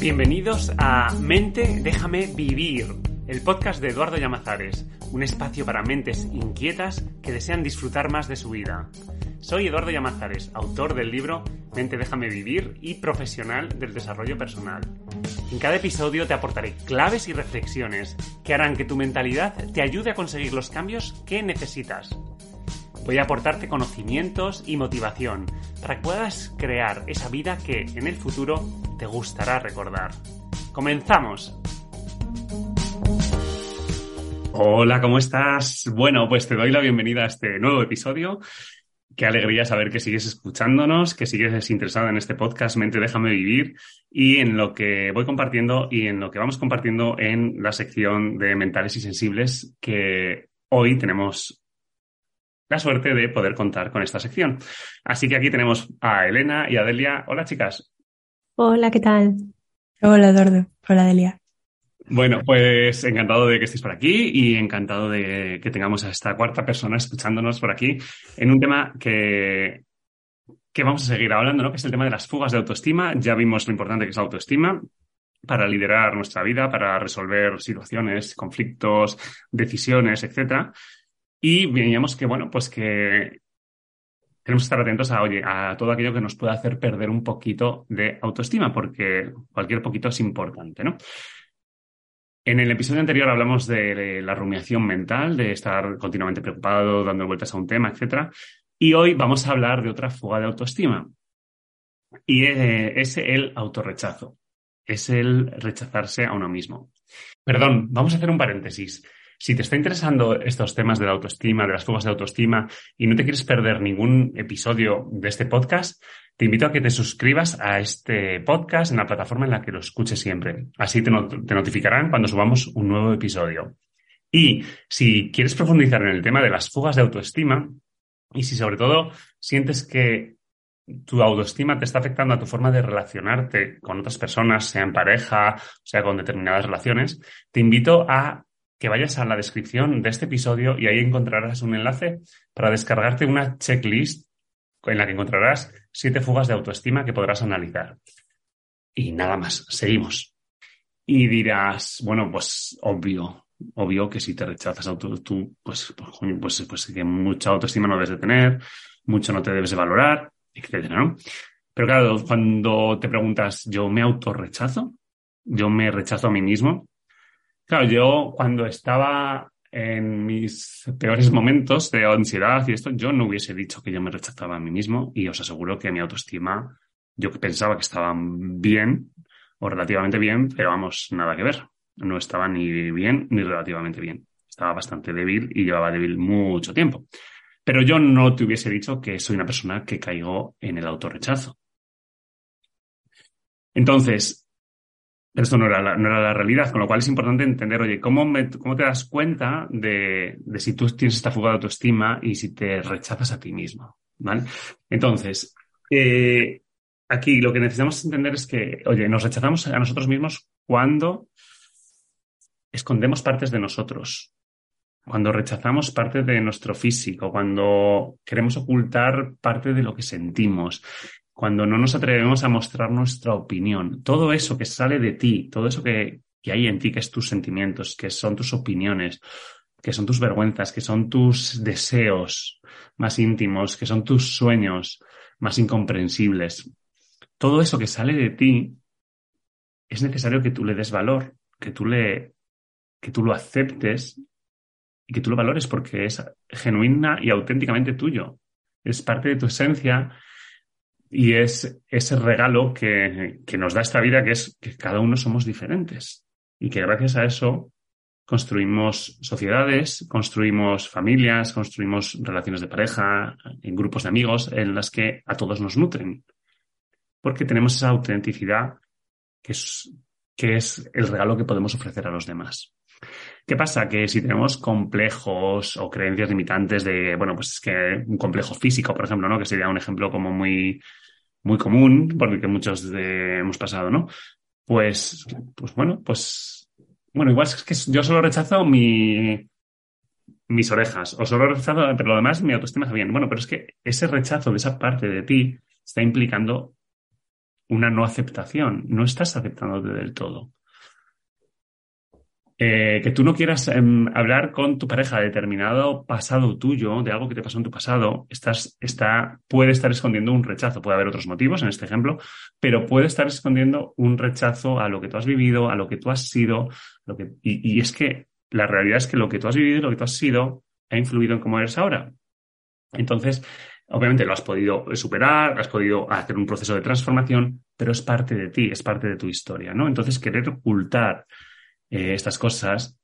Bienvenidos a Mente Déjame Vivir, el podcast de Eduardo Llamazares, un espacio para mentes inquietas que desean disfrutar más de su vida. Soy Eduardo Llamazares, autor del libro Mente Déjame Vivir y profesional del desarrollo personal. En cada episodio te aportaré claves y reflexiones que harán que tu mentalidad te ayude a conseguir los cambios que necesitas. Voy a aportarte conocimientos y motivación para que puedas crear esa vida que en el futuro te gustará recordar. ¡Comenzamos! Hola, ¿cómo estás? Bueno, pues te doy la bienvenida a este nuevo episodio. Qué alegría saber que sigues escuchándonos, que sigues interesado en este podcast Mente Déjame Vivir y en lo que voy compartiendo y en lo que vamos compartiendo en la sección de Mentales y Sensibles que hoy tenemos la suerte de poder contar con esta sección. Así que aquí tenemos a Elena y a Delia. Hola, chicas. Hola, ¿qué tal? Hola, Eduardo. Hola, Delia. Bueno, pues encantado de que estéis por aquí y encantado de que tengamos a esta cuarta persona escuchándonos por aquí en un tema que, que vamos a seguir hablando, ¿no? Que es el tema de las fugas de autoestima. Ya vimos lo importante que es la autoestima para liderar nuestra vida, para resolver situaciones, conflictos, decisiones, etcétera. Y veíamos que, bueno, pues que tenemos que estar atentos a, oye, a todo aquello que nos pueda hacer perder un poquito de autoestima, porque cualquier poquito es importante, ¿no? En el episodio anterior hablamos de la rumiación mental, de estar continuamente preocupado, dando vueltas a un tema, etc. Y hoy vamos a hablar de otra fuga de autoestima. Y eh, es el autorrechazo. Es el rechazarse a uno mismo. Perdón, vamos a hacer un paréntesis. Si te está interesando estos temas de la autoestima, de las fugas de autoestima, y no te quieres perder ningún episodio de este podcast, te invito a que te suscribas a este podcast en la plataforma en la que lo escuches siempre. Así te, te notificarán cuando subamos un nuevo episodio. Y si quieres profundizar en el tema de las fugas de autoestima, y si sobre todo sientes que tu autoestima te está afectando a tu forma de relacionarte con otras personas, sea en pareja, sea con determinadas relaciones, te invito a que vayas a la descripción de este episodio y ahí encontrarás un enlace para descargarte una checklist en la que encontrarás siete fugas de autoestima que podrás analizar. Y nada más, seguimos. Y dirás, bueno, pues obvio, obvio que si te rechazas auto, tú, pues, pues, pues, pues, que mucha autoestima no debes de tener, mucho no te debes de valorar, etcétera, ¿no? Pero claro, cuando te preguntas, ¿yo me autorrechazo? ¿Yo me rechazo a mí mismo? Claro, yo cuando estaba en mis peores momentos de ansiedad y esto, yo no hubiese dicho que yo me rechazaba a mí mismo y os aseguro que mi autoestima, yo pensaba que estaba bien o relativamente bien, pero vamos, nada que ver. No estaba ni bien ni relativamente bien. Estaba bastante débil y llevaba débil mucho tiempo. Pero yo no te hubiese dicho que soy una persona que caigo en el autorrechazo. Entonces, esto no era, la, no era la realidad, con lo cual es importante entender, oye, ¿cómo, cómo te das cuenta de, de, si tú tienes esta fuga de autoestima y si te rechazas a ti mismo? ¿Vale? Entonces, eh, aquí lo que necesitamos entender es que, oye, nos rechazamos a nosotros mismos cuando escondemos partes de nosotros, cuando rechazamos parte de nuestro físico, cuando queremos ocultar parte de lo que sentimos, cuando no nos atrevemos a mostrar nuestra opinión, todo eso que sale de ti, todo eso que, hay en ti, que es tus sentimientos, que son tus opiniones, que son tus vergüenzas, que son tus deseos más íntimos, que son tus sueños más incomprensibles. Todo eso que sale de ti, es necesario que tú le des valor, que tú le, que tú lo aceptes y que tú lo valores porque es genuina y auténticamente tuyo. Es parte de tu esencia y es ese regalo que, nos da esta vida, que es que cada uno somos diferentes y que gracias a eso construimos sociedades, construimos familias, construimos relaciones de pareja, en grupos de amigos en las que a todos nos nutren. Porque tenemos esa autenticidad que es, que es el regalo que podemos ofrecer a los demás. ¿Qué pasa? Que si tenemos complejos o creencias limitantes de, bueno, pues es que un complejo físico, por ejemplo, ¿no? Que sería un ejemplo como muy, muy común, porque muchos hemos pasado, ¿no? Pues, pues bueno, pues, bueno, igual es que yo solo rechazo mi, mis orejas, o solo rechazo, pero lo demás mi autoestima está bien. Bueno, pero es que ese rechazo de esa parte de ti está implicando una no aceptación, no estás aceptándote del todo. Eh, que tú no quieras em, hablar con tu pareja de determinado pasado tuyo, de algo que te pasó en tu pasado, estás, está, puede estar escondiendo un rechazo. Puede haber otros motivos en este ejemplo, pero puede estar escondiendo un rechazo a lo que tú has vivido, a lo que tú has sido. Lo que, y, y es que la realidad es que lo que tú has vivido, lo que tú has sido, ha influido en cómo eres ahora. Entonces, obviamente lo has podido superar, has podido hacer un proceso de transformación, pero es parte de ti, es parte de tu historia, ¿no? Entonces, querer ocultar eh, estas cosas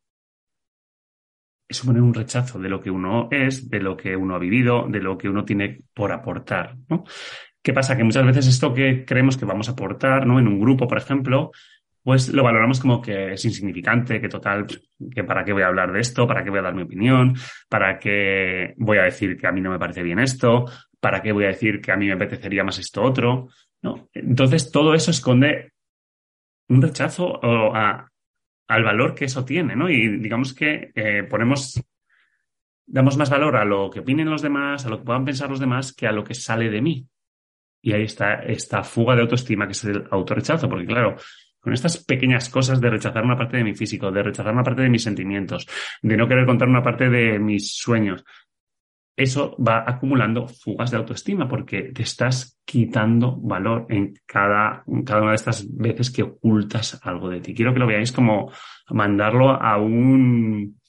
es suponer un rechazo de lo que uno es, de lo que uno ha vivido, de lo que uno tiene por aportar, ¿no? ¿Qué pasa? Que muchas veces esto que creemos que vamos a aportar, ¿no? En un grupo, por ejemplo, pues lo valoramos como que es insignificante, que total, que para qué voy a hablar de esto, para qué voy a dar mi opinión, para qué voy a decir que a mí no me parece bien esto, para qué voy a decir que a mí me apetecería más esto otro, ¿no? Entonces todo eso esconde un rechazo a, al valor que eso tiene, ¿no? Y digamos que eh, ponemos, damos más valor a lo que opinen los demás, a lo que puedan pensar los demás, que a lo que sale de mí. Y ahí está esta fuga de autoestima que es el autorrechazo, porque claro, con estas pequeñas cosas de rechazar una parte de mi físico, de rechazar una parte de mis sentimientos, de no querer contar una parte de mis sueños, eso va acumulando fugas de autoestima porque te estás quitando valor en cada, cada una de estas veces que ocultas algo de ti. Quiero que lo veáis como mandarlo a un,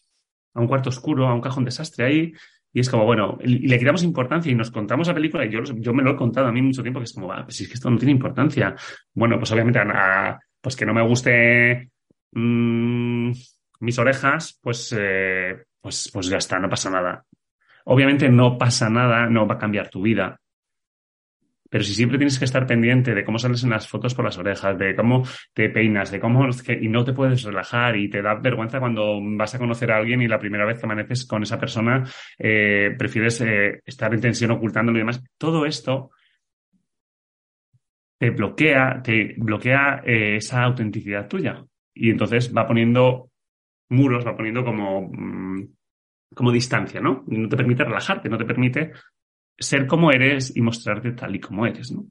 a un cuarto oscuro, a un cajón desastre ahí. Y es como, bueno, le quitamos importancia y nos contamos la película y yo, yo me lo he contado a mí mucho tiempo que es como, ah, pues es que esto no tiene importancia. Bueno, pues obviamente a, pues que no me guste mmm, mis orejas, pues, eh, pues, pues ya está, no pasa nada. Obviamente no pasa nada, no va a cambiar tu vida. Pero si siempre tienes que estar pendiente de cómo sales en las fotos por las orejas, de cómo te peinas, de cómo y no te puedes relajar y te da vergüenza cuando vas a conocer a alguien y la primera vez que amaneces con esa persona eh, prefieres eh, estar en tensión ocultándolo y demás. Todo esto te bloquea, te bloquea eh, esa autenticidad tuya. Y entonces va poniendo muros, va poniendo como mm, como distancia, ¿no? No te permite relajarte, no te permite ser como eres y mostrarte tal y como eres, ¿no?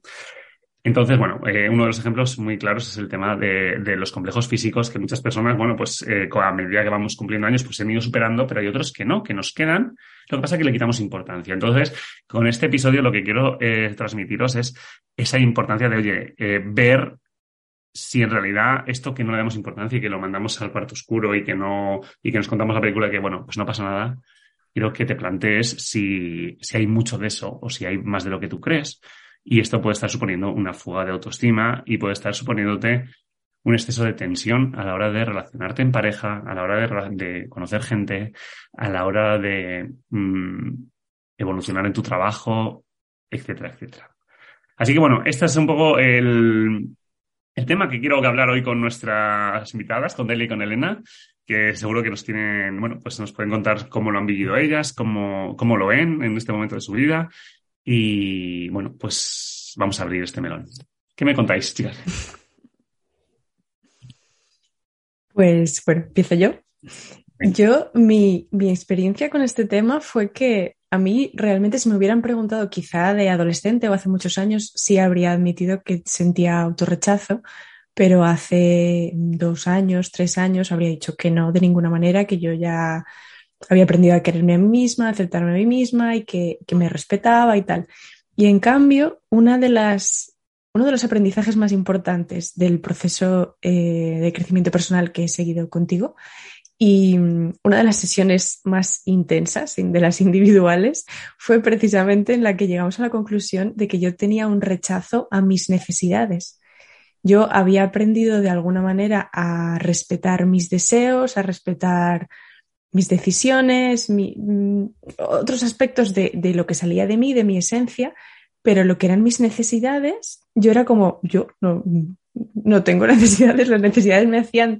Entonces, bueno, eh, uno de los ejemplos muy claros es el tema de, los complejos físicos que muchas personas, bueno, pues eh, a medida que vamos cumpliendo años, pues se han ido superando, pero hay otros que no, que nos quedan. Lo que pasa es que le quitamos importancia. Entonces, con este episodio lo que quiero eh, transmitiros es esa importancia de, oye, ver si en realidad esto que no le damos importancia y que lo mandamos al cuarto oscuro y que no, y que nos contamos la película que, bueno, pues no pasa nada, quiero que te plantees si, si hay mucho de eso o si hay más de lo que tú crees. Y esto puede estar suponiendo una fuga de autoestima y puede estar suponiéndote un exceso de tensión a la hora de relacionarte en pareja, a la hora de, conocer gente, a la hora de mm, evolucionar en tu trabajo, etcétera, etcétera. Así que bueno, este es un poco el, el tema que quiero hablar hoy con nuestras invitadas, con Delia y con Elena, que seguro que nos tienen, bueno, pues nos pueden contar cómo lo han vivido ellas, cómo, cómo lo ven en este momento de su vida. Y bueno, pues vamos a abrir este melón. ¿Qué me contáis, chicas? Pues bueno, empiezo yo. Yo, mi, mi experiencia con este tema fue que a mí realmente si me hubieran preguntado quizá de adolescente o hace muchos años, sí habría admitido que sentía autorrechazo, pero hace dos años, tres años habría dicho que no, de ninguna manera, que yo ya había aprendido a quererme a mí misma, a aceptarme a mí misma y que, me respetaba y tal. Y en cambio, una de las, uno de los aprendizajes más importantes del proceso eh, de crecimiento personal que he seguido contigo y mm, una de las sesiones más intensas, de las individuales, fue precisamente en la que llegamos a la conclusión de que yo tenía un rechazo a mis necesidades. Yo había aprendido de alguna manera a respetar mis deseos, a respetar mis decisiones, mm, otros aspectos de, de, lo que salía de mí, de mi esencia, pero lo que eran mis necesidades, yo era como, yo no, no tengo necesidades, las necesidades me hacían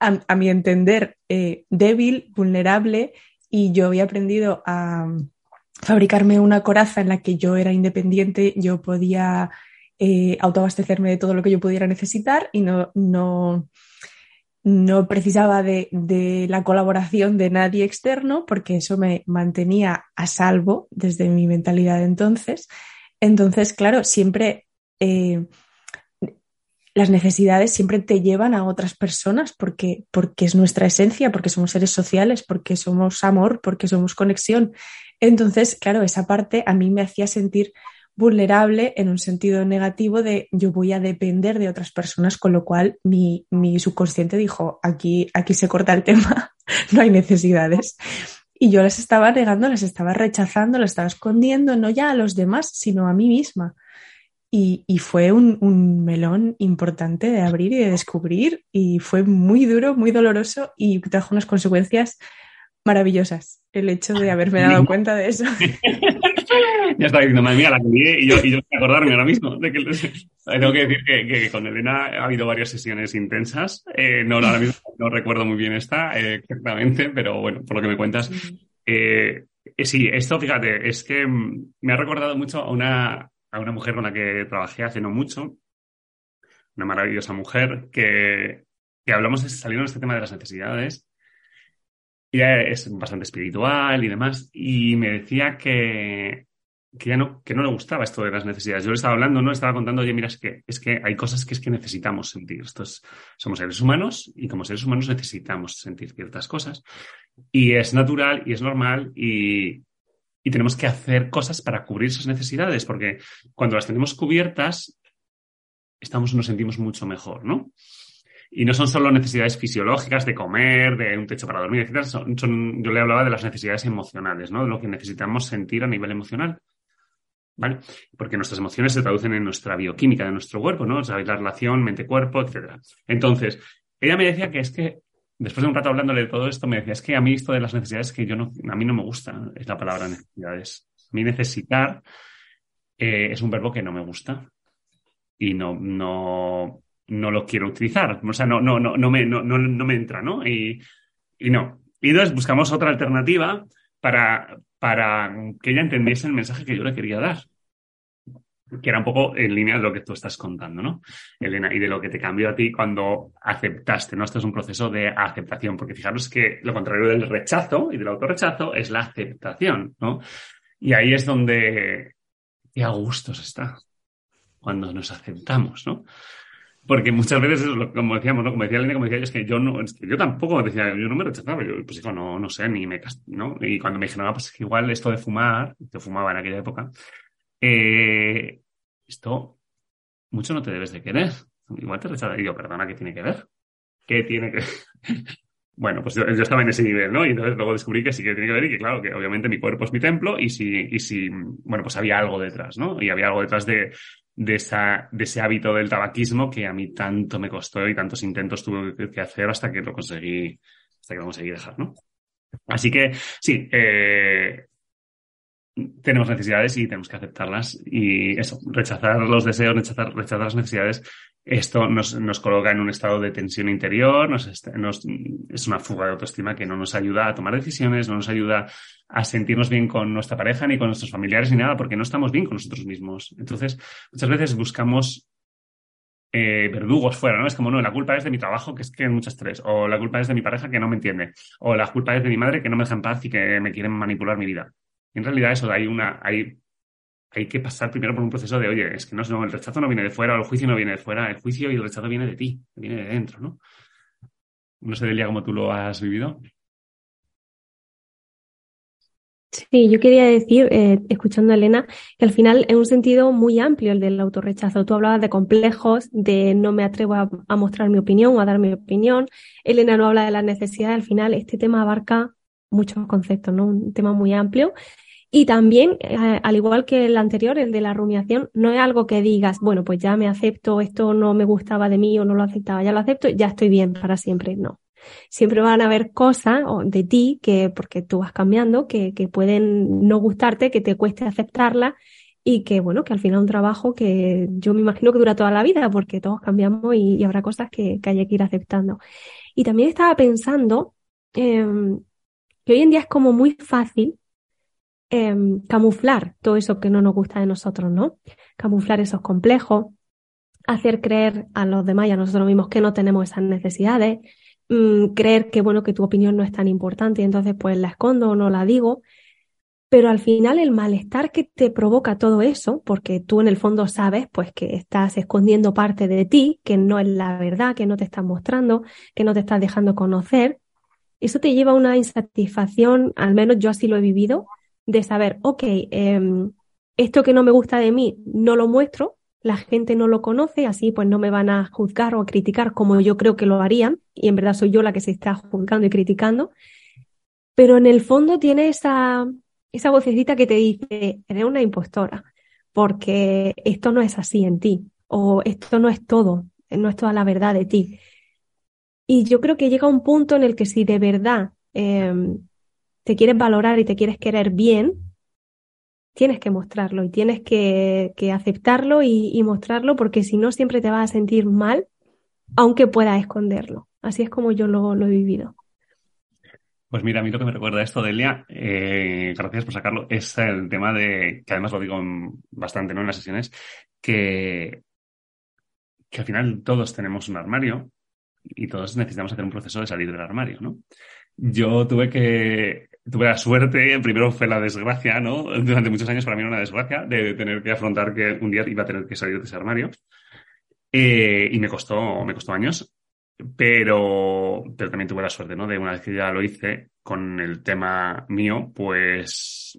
a, mi entender, eh, débil, vulnerable, y yo había aprendido a fabricarme una coraza en la que yo era independiente, yo podía eh, autoabastecerme de todo lo que yo pudiera necesitar y no, no, no precisaba de, de, la colaboración de nadie externo porque eso me mantenía a salvo desde mi mentalidad de entonces. Entonces, claro, siempre eh, las necesidades siempre te llevan a otras personas porque, porque es nuestra esencia, porque somos seres sociales, porque somos amor, porque somos conexión. Entonces, claro, esa parte a mí me hacía sentir vulnerable en un sentido negativo de yo voy a depender de otras personas, con lo cual mi, mi subconsciente dijo, aquí, aquí se corta el tema, no hay necesidades. Y yo las estaba negando, las estaba rechazando, las estaba escondiendo, no ya a los demás, sino a mí misma. Y, y fue un, un, melón importante de abrir y de descubrir y fue muy duro, muy doloroso y trajo unas consecuencias maravillosas el hecho de haberme dado cuenta de eso. ya estaba diciendo, madre mía, la que y yo, y yo acordarme ahora mismo. De que, tengo que decir que, que, con Elena ha habido varias sesiones intensas. Eh, no, ahora mismo no recuerdo muy bien esta eh, exactamente, pero bueno, por lo que me cuentas. Eh, eh, sí, esto, fíjate, es que me ha recordado mucho a una, a una mujer con la que trabajé hace no mucho, una maravillosa mujer, que, que hablamos, de, de este tema de las necesidades ella es bastante espiritual y demás, y me decía que, que ya no, que no le gustaba esto de las necesidades. Yo le estaba hablando, ¿no? Estaba contando, oye, mira, es que, es que hay cosas que es que necesitamos sentir. Estos, somos seres humanos y como seres humanos necesitamos sentir ciertas cosas. Y es natural y es normal y, y tenemos que hacer cosas para cubrir esas necesidades, porque cuando las tenemos cubiertas, estamos, nos sentimos mucho mejor, ¿no? Y no son solo necesidades fisiológicas de comer, de un techo para dormir, etc. Son, yo le hablaba de las necesidades emocionales, ¿no? De lo que necesitamos sentir a nivel emocional. ¿Vale? Porque nuestras emociones se traducen en nuestra bioquímica de nuestro cuerpo, ¿no? O sea, la relación mente-cuerpo, etc. Entonces, ella me decía que es que, después de un rato hablándole de todo esto, me decía, es que a mí esto de las necesidades que yo no, a mí no me gusta, es la palabra necesidades. A mí necesitar eh, es un verbo que no me gusta y no, no, no lo quiero utilizar. O sea, no, no, no, no, me, no, no, no me entra, ¿no? Y, y no. Y entonces buscamos otra alternativa para, para que ella entendiese el mensaje que yo le quería dar. Que era un poco en línea de lo que tú estás contando, ¿no? Elena, y de lo que te cambió a ti cuando aceptaste, ¿no? Esto es un proceso de aceptación, porque fijaros que lo contrario del rechazo y del autorrechazo es la aceptación, ¿no? Y ahí es donde qué a gustos está, cuando nos aceptamos, ¿no? Porque muchas veces, como decíamos, ¿no? Como decía Elena, como decía yo, es que yo no, es que yo tampoco decía, yo no me rechazaba, yo, pues hijo, no, no sé, ni me, ¿no? Y cuando me dijeron, ah, pues igual esto de fumar, yo fumaba en aquella época, eh, esto, mucho no te debes de querer. Igual te rechazas. Y yo, perdona, ¿qué tiene que ver? ¿Qué tiene que ver? bueno, pues yo, yo, estaba en ese nivel, ¿no? Y entonces luego descubrí que sí que tiene que ver y que, claro, que obviamente mi cuerpo es mi templo y si, y si, bueno, pues había algo detrás, ¿no? Y había algo detrás de, de, esa, de ese hábito del tabaquismo que a mí tanto me costó y tantos intentos tuve que hacer hasta que lo conseguí, hasta que lo conseguí dejar, ¿no? Así que sí, eh, tenemos necesidades y tenemos que aceptarlas y eso, rechazar los deseos, rechazar, rechazar las necesidades, esto nos, nos, coloca en un estado de tensión interior, nos, es una fuga de autoestima que no nos ayuda a tomar decisiones, no nos ayuda a sentirnos bien con nuestra pareja ni con nuestros familiares ni nada, porque no estamos bien con nosotros mismos. Entonces, muchas veces buscamos eh, verdugos fuera, ¿no? Es como, no, la culpa es de mi trabajo, que es que hay mucho estrés, o la culpa es de mi pareja que no me entiende, o la culpa es de mi madre que no me deja en paz y que me quieren manipular mi vida. En realidad eso, hay una, hay, hay que pasar primero por un proceso de, oye, es que no, no, el rechazo no viene de fuera, el juicio no viene de fuera, el juicio y el rechazo viene de ti, viene de dentro, ¿no? No sé, Delia, cómo tú lo has vivido. Sí, yo quería decir, eh, escuchando a Elena, que al final es un sentido muy amplio el del autorrechazo. Tú hablabas de complejos, de no me atrevo a, a, mostrar mi opinión o a dar mi opinión. Elena no habla de las necesidades. Al final, este tema abarca muchos conceptos, ¿no? Un tema muy amplio. Y también, eh, al igual que el anterior, el de la rumiación, no es algo que digas, bueno, pues ya me acepto, esto no me gustaba de mí o no lo aceptaba, ya lo acepto, ya estoy bien para siempre. No. Siempre van a haber cosas de ti que, porque tú vas cambiando, que, que pueden no gustarte, que te cueste aceptarla y que, bueno, que al final un trabajo que yo me imagino que dura toda la vida porque todos cambiamos y, habrá cosas que, que, hay que ir aceptando. Y también estaba pensando eh, que hoy en día es como muy fácil eh, camuflar todo eso que no nos gusta de nosotros, ¿no? Camuflar esos complejos, hacer creer a los demás y a nosotros mismos que no tenemos esas necesidades, mmm, creer que, bueno, que tu opinión no es tan importante y entonces pues la escondo o no la digo. Pero al final el malestar que te provoca todo eso, porque tú en el fondo sabes pues que estás escondiendo parte de ti, que no es la verdad, que no te estás mostrando, que no te estás dejando conocer, eso te lleva a una insatisfacción, al menos yo así lo he vivido, de saber, ok, em, esto que no me gusta de mí no lo muestro, la gente no lo conoce, así pues no me van a juzgar o a criticar como yo creo que lo harían, y en verdad soy yo la que se está juzgando y criticando, pero en el fondo tiene esa, esa vocecita que te dice, eres una impostora, porque esto no es así en ti, o esto no es todo, no es toda la verdad de ti. Y yo creo que llega un punto en el que si de verdad em, te quieres valorar y te quieres querer bien, tienes que mostrarlo y tienes que, aceptarlo y, mostrarlo porque si no siempre te vas a sentir mal, aunque puedas esconderlo. Así es como yo lo he vivido. Pues mira, a mí lo que me recuerda esto, Delia, eh, gracias por sacarlo, es el tema de, que además lo digo bastante ¿no? en las sesiones, que, que al final todos tenemos un armario y todos necesitamos hacer un proceso de salir del armario, ¿no? Yo tuve que, tuve la suerte, primero fue la desgracia, ¿no? Durante muchos años para mí era una desgracia de tener que afrontar que un día iba a tener que salir de ese armario. Eh, y me costó, me costó años pero, pero también tuve la suerte, ¿no? De una vez que ya lo hice con el tema mío, pues,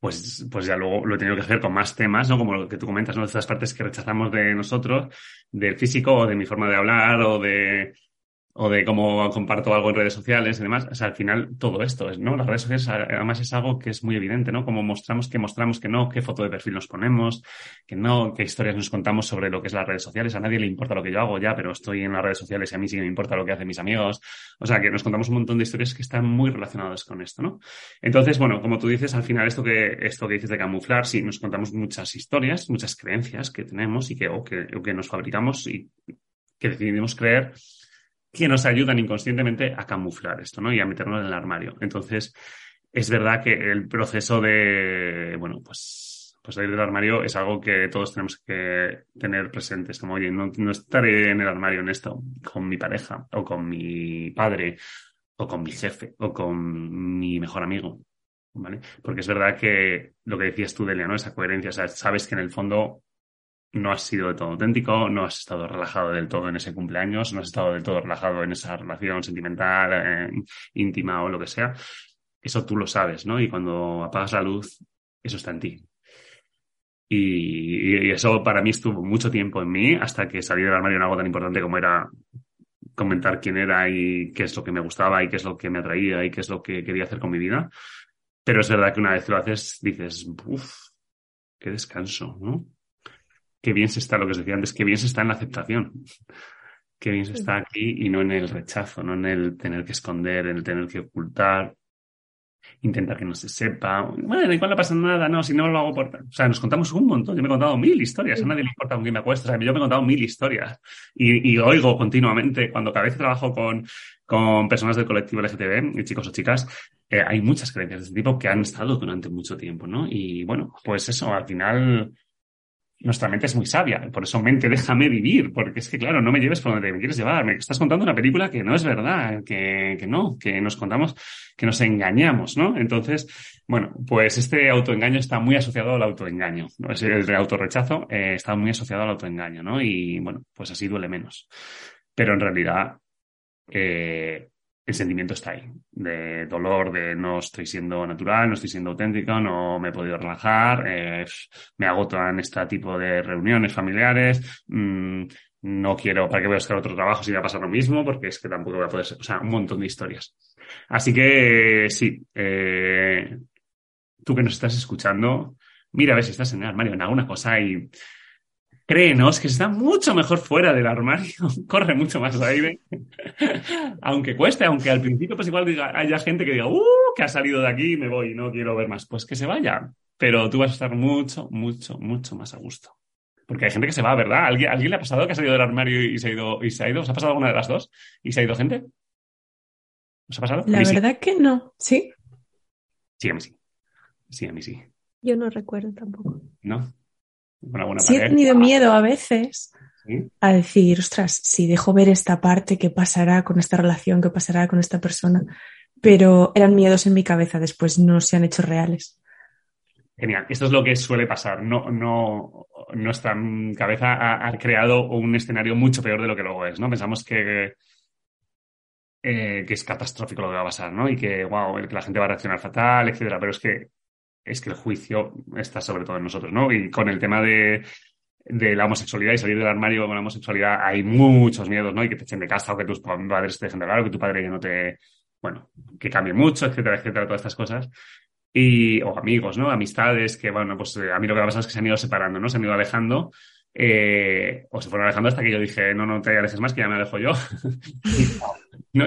pues, pues ya luego lo he tenido que hacer con más temas, ¿no? Como lo que tú comentas, ¿no? Estas partes que rechazamos de nosotros, del físico o de mi forma de hablar o de, o de cómo comparto algo en redes sociales y demás. O sea, al final todo esto es, ¿no? Las redes sociales además es algo que es muy evidente, ¿no? Cómo mostramos, que mostramos, que no, qué foto de perfil nos ponemos, que no, qué historias nos contamos sobre lo que es las redes sociales. A nadie le importa lo que yo hago ya, pero estoy en las redes sociales y a mí sí me importa lo que hacen mis amigos. O sea, que nos contamos un montón de historias que están muy relacionadas con esto, ¿no? Entonces, bueno, como tú dices, al final esto que, esto que dices de camuflar, sí, nos contamos muchas historias, muchas creencias que tenemos y que, o que, o que nos fabricamos y que decidimos creer que nos ayudan inconscientemente a camuflar esto, ¿no? Y a meternos en el armario. Entonces, es verdad que el proceso de, bueno, pues, pues salir del armario es algo que todos tenemos que tener presentes. Como, oye, no, no estaré en el armario en esto con mi pareja o con mi padre o con mi jefe o con mi mejor amigo. ¿Vale? Porque es verdad que lo que decías tú, Delia, ¿no? Esa coherencia, o sea, sabes que en el fondo no has sido de todo auténtico, no has estado relajado del todo en ese cumpleaños, no has estado del todo relajado en esa relación sentimental, eh, íntima o lo que sea. Eso tú lo sabes, ¿no? Y cuando apagas la luz, eso está en ti. Y, eso para mí estuvo mucho tiempo en mí hasta que salí del armario en algo tan importante como era comentar quién era y qué es lo que me gustaba y qué es lo que me atraía y qué es lo que quería hacer con mi vida. Pero es verdad que una vez lo haces, dices, uff, qué descanso, ¿no? Qué bien se está, lo que os decía antes, qué bien se está en la aceptación. Qué bien se está aquí y no en el rechazo, no en el tener que esconder, en el tener que ocultar, intentar que no se sepa. Bueno, igual no pasa nada, no, si no lo hago por... O sea, nos contamos un montón. Yo me he contado mil historias, a nadie le importa con quién me acuesto. O sea, yo me he contado mil historias y, oigo continuamente, cuando cada vez trabajo con, con personas del colectivo LGTB, chicos o chicas, eh, hay muchas creencias de este tipo que han estado durante mucho tiempo, ¿no? Y bueno, pues eso, al final nuestra mente es muy sabia. Por eso, mente, déjame vivir, porque es que, claro, no me lleves por donde me quieres llevar. Me estás contando una película que no es verdad, que, que no, que nos contamos, que nos engañamos, ¿no? Entonces, bueno, pues este autoengaño está muy asociado al autoengaño. ¿no? El autorrechazo eh, está muy asociado al autoengaño, ¿no? Y bueno, pues así duele menos. Pero en realidad, eh, el sentimiento está ahí, de dolor, de no estoy siendo natural, no estoy siendo auténtico, no me he podido relajar, eh, me agoto en este tipo de reuniones familiares, mm, no quiero, ¿para qué voy a buscar otro trabajo si va a pasar lo mismo? Porque es que tampoco voy a poder, o sea, un montón de historias. Así que sí, eh, tú que nos estás escuchando, mira a ver si estás en el armario en alguna cosa y créenos que está mucho mejor fuera del armario, corre mucho más aire, aunque cueste, aunque al principio pues igual haya gente que diga, ¡uh! que ha salido de aquí, me voy, no quiero ver más, pues que se vaya, pero tú vas a estar mucho, mucho, mucho más a gusto. Porque hay gente que se va, ¿verdad? ¿Alguien, ¿alguien le ha pasado que ha salido del armario y se ha ido? Y se ha ido? ¿Os ha pasado alguna de las dos? ¿Y se ha ido gente? ¿Os ha pasado? La verdad que no, ¿sí? Sí, a mí sí. Sí, a mí sí. Yo no recuerdo tampoco. ¿No? Sí he tenido miedo a veces a decir, ostras, si dejo ver esta parte, ¿qué pasará con esta relación? ¿Qué pasará con esta persona? pero eran miedos en mi cabeza, después no se han hecho reales. Genial. Esto es lo que suele pasar. No, no, nuestra cabeza ha, creado un escenario mucho peor de lo que luego es, ¿no? Pensamos que, eh, que es catastrófico lo que va a pasar, ¿no? Y que, wow, que la gente va a reaccionar fatal, etcétera. Pero es que, es que el juicio está sobre todo en nosotros, ¿no? Y con el tema de, de la homosexualidad y salir del armario con la homosexualidad hay muchos miedos, ¿no? Y que te echen de casa o que tus padres te dejen de hablar o que tu padre ya no te, bueno, que cambie mucho, etcétera, etcétera, todas estas cosas y, o amigos, ¿no? Amistades que, bueno, pues eh, a mí lo que ha pasado es que se han ido separando, ¿no? Se han ido alejando. Eh, o se fueron alejando hasta que yo dije, no, no te alejes más, que ya me alejo yo. no,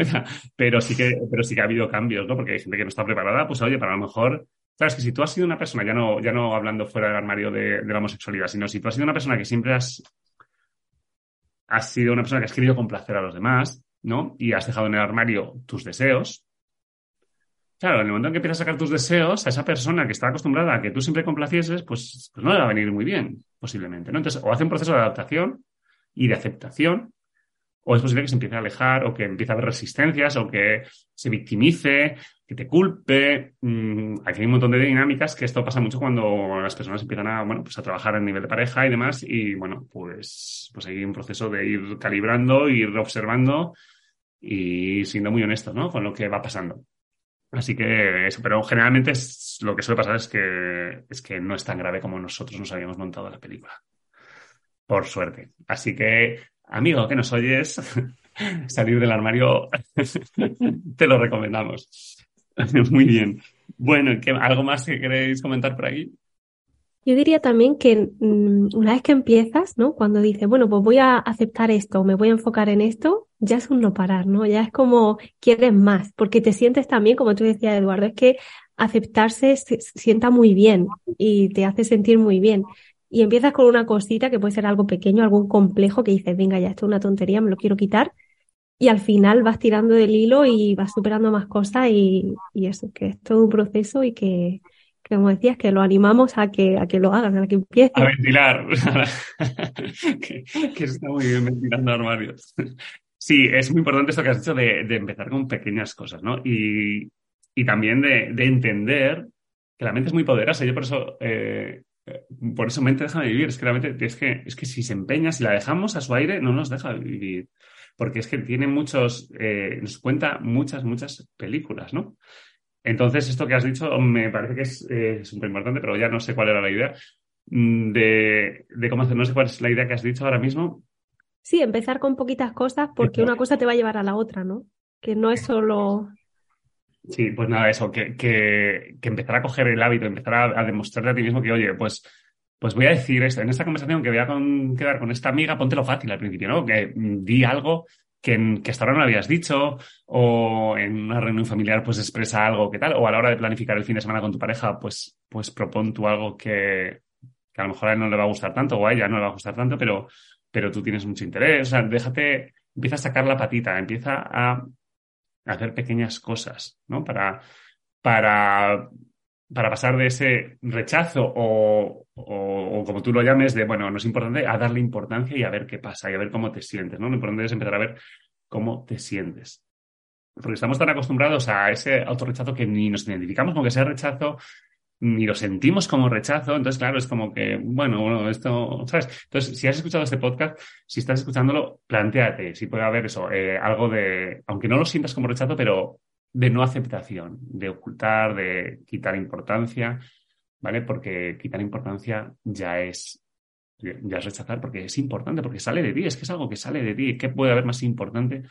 pero sí que, pero sí que ha habido cambios, ¿no? Porque hay gente que no está preparada, pues oye, para lo mejor, sabes que si tú has sido una persona, ya no, ya no hablando fuera del armario de, de la homosexualidad, sino si tú has sido una persona que siempre has, has sido una persona que has querido complacer a los demás, ¿no? Y has dejado en el armario tus deseos, Claro, en el momento en que empiezas a sacar tus deseos, a esa persona que está acostumbrada a que tú siempre complacieses, pues, pues no le va a venir muy bien, posiblemente. ¿no? Entonces, o hace un proceso de adaptación y de aceptación, o es posible que se empiece a alejar, o que empiece a haber resistencias, o que se victimice, te culpe. Mm, aquí hay un montón de dinámicas que esto pasa mucho cuando las personas empiezan a, bueno, pues a trabajar en nivel de pareja y demás, y bueno, pues, pues hay un proceso de ir calibrando, ir observando y siendo muy honesto, ¿no? Con lo que va pasando. Así que eso, pero generalmente es, lo que suele pasar es que, es que no es tan grave como nosotros nos habíamos montado la película. Por suerte. Así que, amigo que nos oyes, salir del armario te lo recomendamos. Muy bien. Bueno, ¿algo más que queréis comentar por ahí? Yo diría también que mm, una vez que empiezas, ¿no? Cuando dices, bueno, pues voy a aceptar esto, me voy a enfocar en esto, ya es un no parar, ¿no? Ya es como quieres más, porque te sientes también, como tú decías, Eduardo, es que aceptarse se sienta muy bien y te hace sentir muy bien. Y empiezas con una cosita que puede ser algo pequeño, algún complejo que dices, venga, ya esto es una tontería, me lo quiero quitar. Y al final vas tirando del hilo y vas superando más cosas y, y eso, que es todo un proceso y que, como decías, que lo animamos a que, a que lo hagan, a que empiecen. A ventilar. que, está muy bien ventilando armarios. Sí, es muy importante esto que has dicho de, empezar con pequeñas cosas, ¿no? Y, también de, entender que la mente es muy poderosa. Yo por eso, eh, por eso mente deja de vivir. Es que la mente, es que, es que si se empeña, si la dejamos a su aire, no nos deja vivir. Porque es que tiene muchos, eh, nos cuenta muchas, muchas películas, ¿no? Entonces, esto que has dicho me parece que es eh, súper importante, pero ya no sé cuál era la idea mm, de, cómo hacer. No sé cuál es la idea que has dicho ahora mismo. Sí, empezar con poquitas cosas porque una cosa te va a llevar a la otra, ¿no? Que no es solo. Sí, pues nada, eso, que, que, empezar a coger el hábito, empezar a, demostrarte a ti mismo que, oye, pues, pues voy a decir esto, en esta conversación que voy a quedar con esta amiga, póntelo fácil al principio, ¿no? Que mm, di algo que, hasta ahora no habías dicho, o en una reunión familiar pues expresa algo que tal, o a la hora de planificar el fin de semana con tu pareja, pues, pues propon tú algo que, que a lo mejor a él no le va a gustar tanto, o a ella no le va a gustar tanto, pero, pero tú tienes mucho interés. O sea, déjate, empieza a sacar la patita, empieza a hacer pequeñas cosas, ¿no? Para, para para pasar de ese rechazo o, como tú lo llames, de, bueno, no es importante, a darle importancia y a ver qué pasa y a ver cómo te sientes, ¿no? Lo importante es empezar a ver cómo te sientes. Porque estamos tan acostumbrados a ese autorrechazo que ni nos identificamos con que sea rechazo, ni lo sentimos como rechazo. Entonces, claro, es como que, bueno, bueno, esto, ¿sabes? Entonces, si has escuchado este podcast, si estás escuchándolo, planteate si puede haber eso, eh, algo de, aunque no lo sientas como rechazo, pero de no aceptación, de ocultar, de quitar importancia, ¿vale? Porque quitar importancia ya es, ya es rechazar, porque es importante, porque sale de ti, es que es algo que sale de ti. ¿Qué puede haber más importante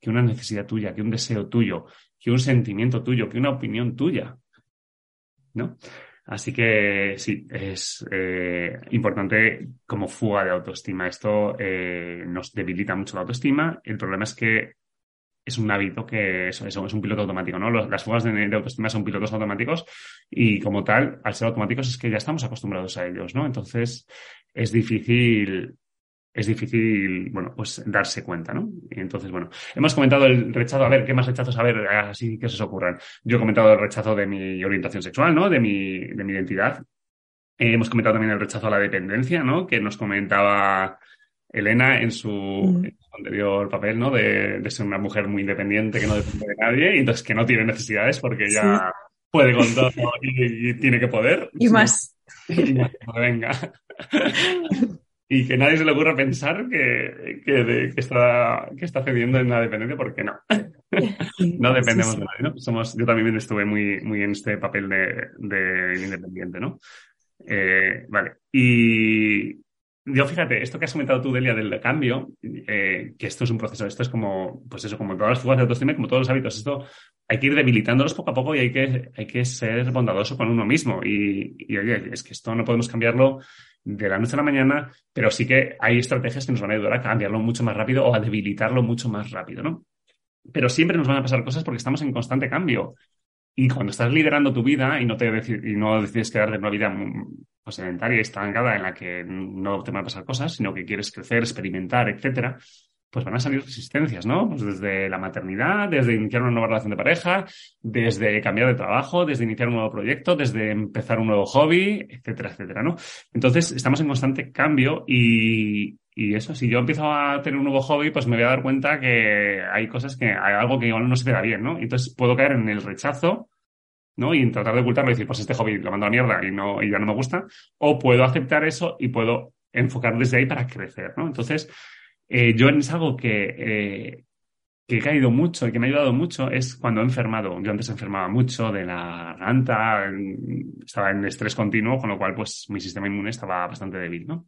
que una necesidad tuya, que un deseo tuyo, que un sentimiento tuyo, que una opinión tuya? ¿No? Así que sí, es eh, importante como fuga de autoestima. Esto eh, nos debilita mucho la autoestima. El problema es que es un hábito que es, un piloto automático, ¿no? las fugas de, autoestima son pilotos automáticos y como tal, al ser automáticos es que ya estamos acostumbrados a ellos, ¿no? Entonces es difícil, es difícil, bueno, pues darse cuenta, ¿no? Y entonces, bueno, hemos comentado el rechazo, a ver, ¿qué más rechazos? A ver, así que se os ocurran. Yo he comentado el rechazo de mi orientación sexual, ¿no? De mi, de mi identidad. hemos comentado también el rechazo a la dependencia, ¿no? Que nos comentaba Elena en su, mm. anterior papel, ¿no? De, ser una mujer muy independiente que no depende de nadie y entonces que no tiene necesidades porque ya puede con todo y, tiene que poder. Y más. Y más, venga. y que nadie se le ocurra pensar que, que, está, que está cediendo en la dependencia porque no. no dependemos de nadie, ¿no? Somos, yo también estuve muy, muy en este papel de, de independiente, ¿no? Eh, vale. Y, yo fíjate, esto que has comentado tú, Delia, del cambio, eh, que esto es un proceso, esto es como, pues eso, como todas las fugas de autoestima, como todos los hábitos, esto hay que ir debilitándolos poco a poco y hay que, hay que ser bondadoso con uno mismo. Y, oye, es que esto no podemos cambiarlo de la noche a la mañana, pero sí que hay estrategias que nos van a ayudar a cambiarlo mucho más rápido o a debilitarlo mucho más rápido, ¿no? Pero siempre nos van a pasar cosas porque estamos en constante cambio. Y cuando estás liderando tu vida y no, te y no decides quedarte en una vida pues, sedentaria estancada en la que no te van a pasar cosas, sino que quieres crecer, experimentar, etcétera, pues van a salir resistencias, ¿no? Pues desde la maternidad, desde iniciar una nueva relación de pareja, desde cambiar de trabajo, desde iniciar un nuevo proyecto, desde empezar un nuevo hobby, etcétera, etcétera, ¿no? Entonces, estamos en constante cambio y, y eso, si yo empiezo a tener un nuevo hobby, pues me voy a dar cuenta que hay cosas que hay algo que igual no se da bien, ¿no? Entonces puedo caer en el rechazo ¿no? Y tratar de ocultarlo y decir, pues este hobby lo mando a mierda y, no, y ya no me gusta. O puedo aceptar eso y puedo enfocar desde ahí para crecer, ¿no? Entonces, eh, yo es algo que, eh, que he caído mucho y que me ha ayudado mucho es cuando he enfermado. Yo antes enfermaba mucho de la garganta, estaba en estrés continuo, con lo cual, pues, mi sistema inmune estaba bastante débil, ¿no?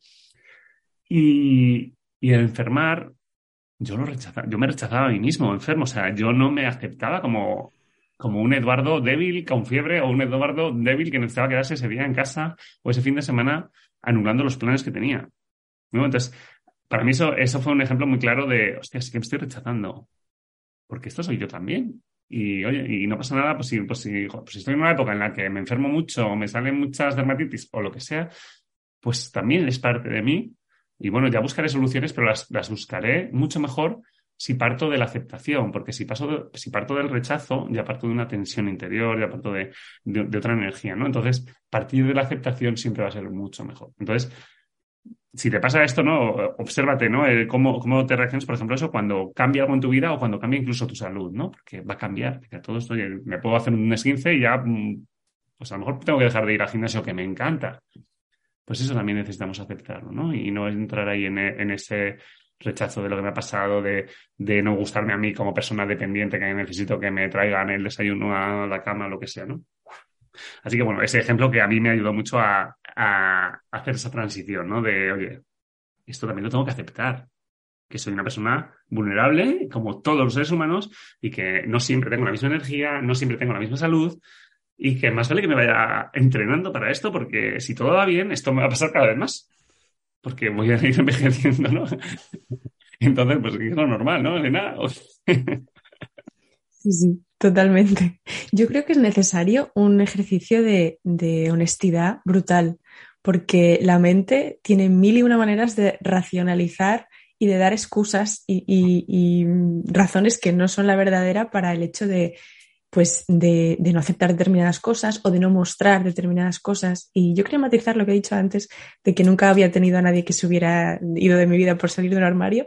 Y, y el enfermar, yo lo rechazaba, yo me rechazaba a mí mismo, enfermo, o sea, yo no me aceptaba como como un Eduardo débil con fiebre o un Eduardo débil que necesitaba quedarse ese día en casa o ese fin de semana anulando los planes que tenía. Entonces, para mí eso, eso fue un ejemplo muy claro de, hostia, sí que me estoy rechazando, porque esto soy yo también. Y oye, y no pasa nada, pues si, pues, si, pues estoy en una época en la que me enfermo mucho o me salen muchas dermatitis o lo que sea, pues también es parte de mí. Y bueno, ya buscaré soluciones, pero las, las buscaré mucho mejor si parto de la aceptación, porque si, paso si parto del rechazo, ya parto de una tensión interior, ya parto de, de, otra energía, ¿no? Entonces, partir de la aceptación siempre va a ser mucho mejor. Entonces, si te pasa esto, ¿no? Obsérvate, ¿no? cómo, cómo, te reaccionas, por ejemplo, eso cuando cambia algo en tu vida o cuando cambia incluso tu salud, ¿no? Porque va a cambiar. Porque todo esto, me puedo hacer un esguince y ya, mm, pues a lo mejor tengo que dejar de ir al gimnasio que me encanta. Pues eso también necesitamos aceptarlo, ¿no? Y no entrar ahí en, en ese rechazo de lo que me ha pasado, de, de, no gustarme a mí como persona dependiente que necesito que me traigan el desayuno a la cama, lo que sea, ¿no? Así que bueno, ese ejemplo que a mí me ayudó mucho a, a hacer esa transición, ¿no? De, oye, esto también lo tengo que aceptar, que soy una persona vulnerable, como todos los seres humanos, y que no siempre tengo la misma energía, no siempre tengo la misma salud, y que más vale que me vaya entrenando para esto, porque si todo va bien, esto me va a pasar cada vez más porque voy a ir envejeciendo, ¿no? Entonces, pues es lo normal, ¿no, Elena? sí, sí, totalmente. Yo creo que es necesario un ejercicio de, honestidad brutal, porque la mente tiene mil y una maneras de racionalizar y de dar excusas y razones que no son la verdadera para el hecho de pues de, no aceptar determinadas cosas o de no mostrar determinadas cosas. Y yo quería matizar lo que he dicho antes, de que nunca había tenido a nadie que se hubiera ido de mi vida por salir del armario.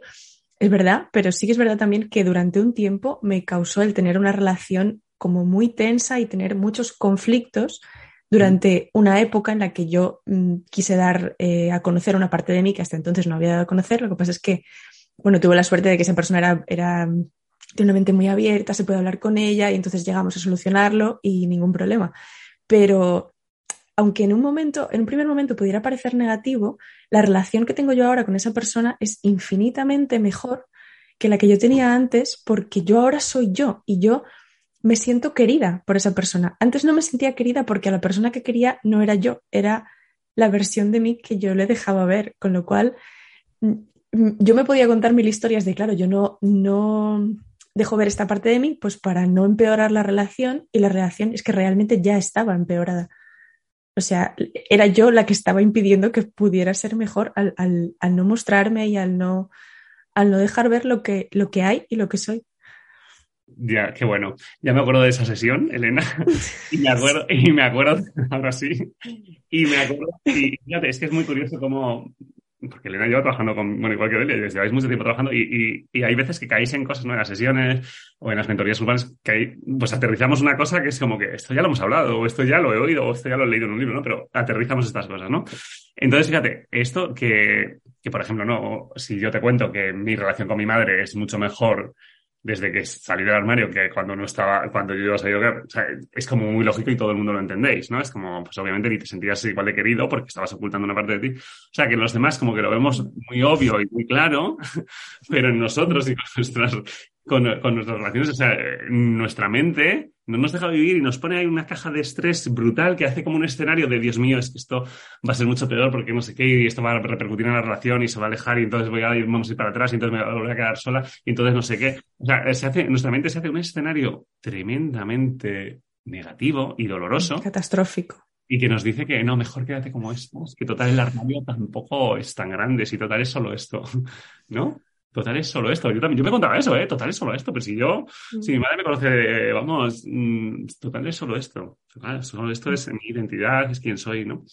Es verdad, pero sí que es verdad también que durante un tiempo me causó el tener una relación como muy tensa y tener muchos conflictos durante una época en la que yo mm, quise dar eh, a conocer una parte de mí que hasta entonces no había dado a conocer. Lo que pasa es que, bueno, tuve la suerte de que esa persona era tiene una mente muy abierta, se puede hablar con ella y entonces llegamos a solucionarlo y ningún problema. Pero aunque en un momento, en un primer momento pudiera parecer negativo, la relación que tengo yo ahora con esa persona es infinitamente mejor que la que yo tenía antes porque yo ahora soy yo y yo me siento querida por esa persona. Antes no me sentía querida porque a la persona que quería no era yo, era la versión de mí que yo le dejaba ver, con lo cual mm, mm, yo me podía contar mil historias de, claro, yo no, no, dejo ver esta parte de mí, pues para no empeorar la relación y la relación es que realmente ya estaba empeorada. O sea, era yo la que estaba impidiendo que pudiera ser mejor al, no mostrarme y al no, al no dejar ver lo que, lo que hay y lo que soy. Ya, qué bueno. Ya me acuerdo de esa sesión, Elena. Y me acuerdo, y me acuerdo, ahora sí. Y me acuerdo, y fíjate, es que es muy curioso cómo porque Elena lleva trabajando con, bueno, igual que Delia, lleváis mucho tiempo trabajando y, y, hay veces que caéis en cosas, ¿no? En las sesiones o en las mentorías urbanas, que hay, pues aterrizamos una cosa que es como que esto ya lo hemos hablado, o esto ya lo he oído, o esto ya lo he leído en un libro, ¿no? Pero aterrizamos estas cosas, ¿no? Entonces, fíjate, esto que, que por ejemplo, no, si yo te cuento que mi relación con mi madre es mucho mejor desde que salí del armario que cuando no estaba, cuando yo iba a salir, o sea, es como muy lógico y todo el mundo lo entendéis, ¿no? Es como, pues obviamente ni te sentías igual de querido porque estabas ocultando una parte de ti. O sea, que los demás como que lo vemos muy obvio y muy claro, pero en nosotros y con nuestras con, nuestras relaciones, o sea, nuestra mente no nos deja vivir y nos pone ahí una caja de estrés brutal que hace como un escenario de Dios mío, es que esto va a ser mucho peor porque no sé qué, y esto va a repercutir en la relación y se va a alejar y entonces voy a ir, vamos a ir para atrás y entonces me voy a quedar sola y entonces no sé qué. O sea, se hace, nuestra mente se hace un escenario tremendamente negativo y doloroso. Catastrófico. Y que nos dice que no, mejor quédate como es, que total el armario tampoco es tan grande, si total es solo esto, ¿no? Total es solo esto. Yo también, yo me contaba eso, ¿eh? Total es solo esto. Pero si yo, si mi madre me conoce, vamos, mm, total es solo esto. Total, solo esto es mi identidad, es quien soy, ¿no?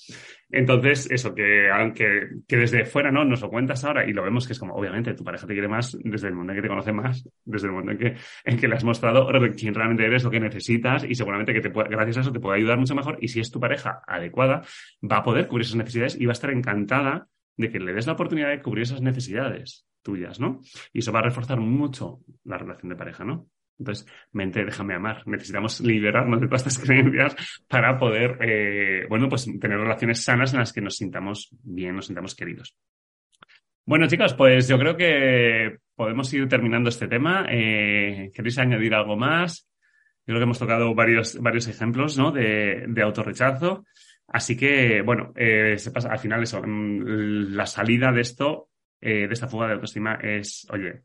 Entonces, eso, que aunque que desde fuera, ¿no? Nos lo cuentas ahora y lo vemos que es como, obviamente, tu pareja te quiere más desde el momento en que te conoce más, desde el momento en que, en que le has mostrado quién realmente eres, lo que necesitas y seguramente que te puede, gracias a eso te puede ayudar mucho mejor. Y si es tu pareja adecuada, va a poder cubrir esas necesidades y va a estar encantada de que le des la oportunidad de cubrir esas necesidades Y eso va a reforzar mucho la relación de pareja, ¿no? Entonces, mente, déjame amar. Necesitamos liberarnos de todas estas creencias para poder, eh, bueno, pues tener relaciones sanas en las que nos sintamos bien, nos sintamos queridos. Bueno, chicos, pues yo creo que podemos ir terminando este tema. Eh, ¿Queréis añadir algo más? Yo creo que hemos tocado varios, varios ejemplos ¿no? de, de autorrechazo. Así que, bueno, eh, al final eso, mm, la salida de esto, eh, de esta fuga de autoestima es, oye,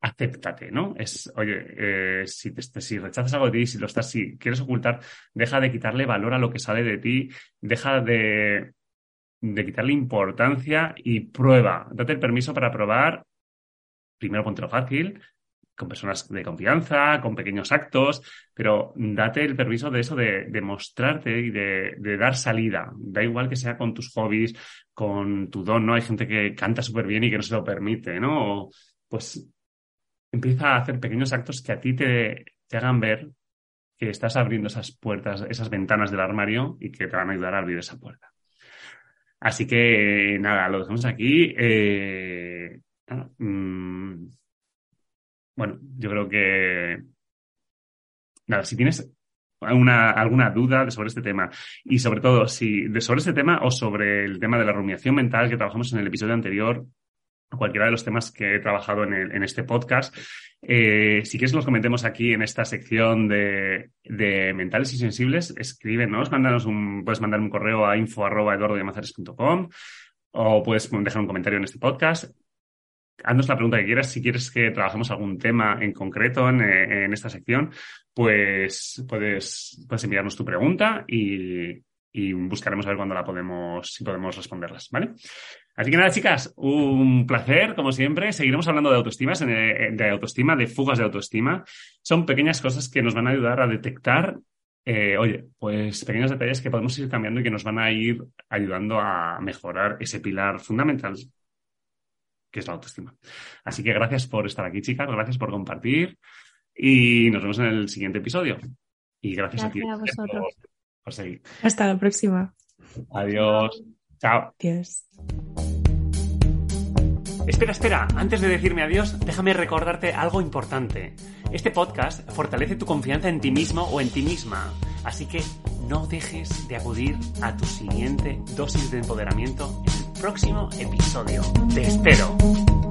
acéptate, ¿no? Es, oye, eh, si, si rechazas algo de ti, si lo estás, si quieres ocultar, deja de quitarle valor a lo que sale de ti, deja de, de quitarle importancia y prueba. Date el permiso para probar. Primero ponte lo fácil, con personas de confianza, con pequeños actos, pero date el permiso de eso, de, mostrarte y de, dar salida. Da igual que sea con tus hobbies, con tu don, ¿no? Hay gente que canta súper bien y que no se lo permite, ¿no? pues empieza a hacer pequeños actos que a ti te, te hagan ver que estás abriendo esas puertas, esas ventanas del armario y que te van a ayudar a abrir esa puerta. Así que nada, lo dejamos aquí. Eh, mm, bueno, yo creo que. Nada, si tienes alguna duda sobre este tema y sobre todo si de sobre este tema o sobre el tema de la rumiación mental que trabajamos en el episodio anterior, cualquiera de los temas que he trabajado en, este podcast, eh, si quieres los comentemos aquí en esta sección de, mentales y sensibles, escríbenos, mándanos un, puedes mandar un correo a info arroba o puedes dejar un comentario en este podcast haznos la pregunta que quieras. Si quieres que trabajemos algún tema en concreto en, esta sección, pues puedes, puedes enviarnos tu pregunta y, buscaremos a ver cuándo la podemos, si podemos responderlas, ¿vale? Así que nada, chicas, un placer, como siempre. Seguiremos hablando de autoestima, eh, de autoestima, de fugas de autoestima. Son pequeñas cosas que nos van a ayudar a detectar, eh, oye, pues pequeños detalles que podemos ir cambiando y que nos van a ir ayudando a mejorar ese pilar fundamental que es la autoestima. Así que gracias por estar aquí, chicas, gracias por compartir y nos vemos en el siguiente episodio. Y gracias, a ti a vosotros. Por, seguir. Hasta la próxima. Adiós. Chao. Adiós. Espera, espera, antes de decirme adiós, déjame recordarte algo importante. Este podcast fortalece tu confianza en ti mismo o en ti misma, así que no dejes de acudir a tu siguiente dosis de empoderamiento en próximo episodio. Te espero.